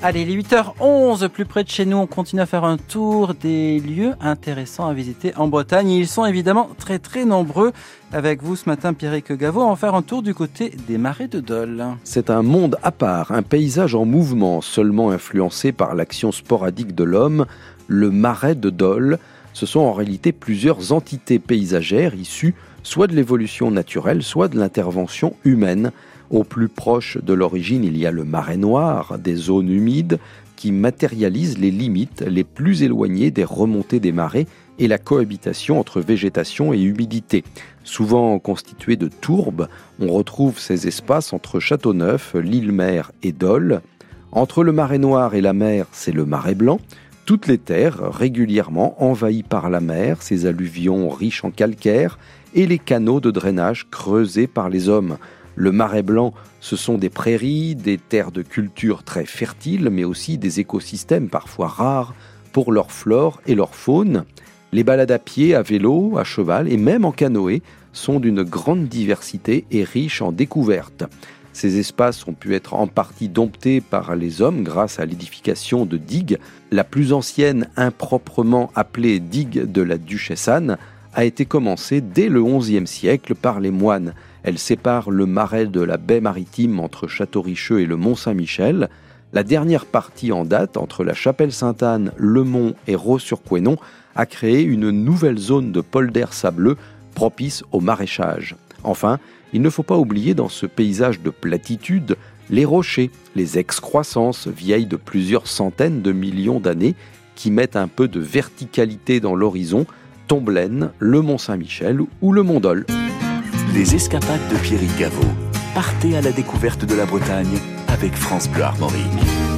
Allez, les 8h11, plus près de chez nous, on continue à faire un tour des lieux intéressants à visiter en Bretagne. ils sont évidemment très très nombreux. Avec vous ce matin, Pierrick Gaveau, on va faire un tour du côté des marais de Dole. C'est un monde à part, un paysage en mouvement, seulement influencé par l'action sporadique de l'homme. Le marais de Dole, ce sont en réalité plusieurs entités paysagères issues soit de l'évolution naturelle, soit de l'intervention humaine. Au plus proche de l'origine, il y a le marais noir, des zones humides qui matérialisent les limites les plus éloignées des remontées des marais et la cohabitation entre végétation et humidité. Souvent constitués de tourbes, on retrouve ces espaces entre Châteauneuf, l'île-mer et Dole. Entre le marais noir et la mer, c'est le marais blanc. Toutes les terres régulièrement envahies par la mer, ces alluvions riches en calcaire et les canaux de drainage creusés par les hommes. Le marais blanc, ce sont des prairies, des terres de culture très fertiles, mais aussi des écosystèmes parfois rares pour leur flore et leur faune. Les balades à pied, à vélo, à cheval et même en canoë sont d'une grande diversité et riches en découvertes. Ces espaces ont pu être en partie domptés par les hommes grâce à l'édification de digues. La plus ancienne, improprement appelée digue de la Duchesse Anne, a été commencée dès le XIe siècle par les moines. Elle sépare le marais de la baie maritime entre Château-Richeux et le Mont-Saint-Michel. La dernière partie en date, entre la chapelle Sainte-Anne, le Mont et Raux-sur-Couesnon, a créé une nouvelle zone de polder sableux propice au maraîchage. Enfin, il ne faut pas oublier dans ce paysage de platitude les rochers, les excroissances vieilles de plusieurs centaines de millions d'années qui mettent un peu de verticalité dans l'horizon, Tomblaine, le Mont Saint-Michel ou le Mont Dol. Les escapades de Pierrick Gaveau. Partez à la découverte de la Bretagne avec France Bleu Armorique.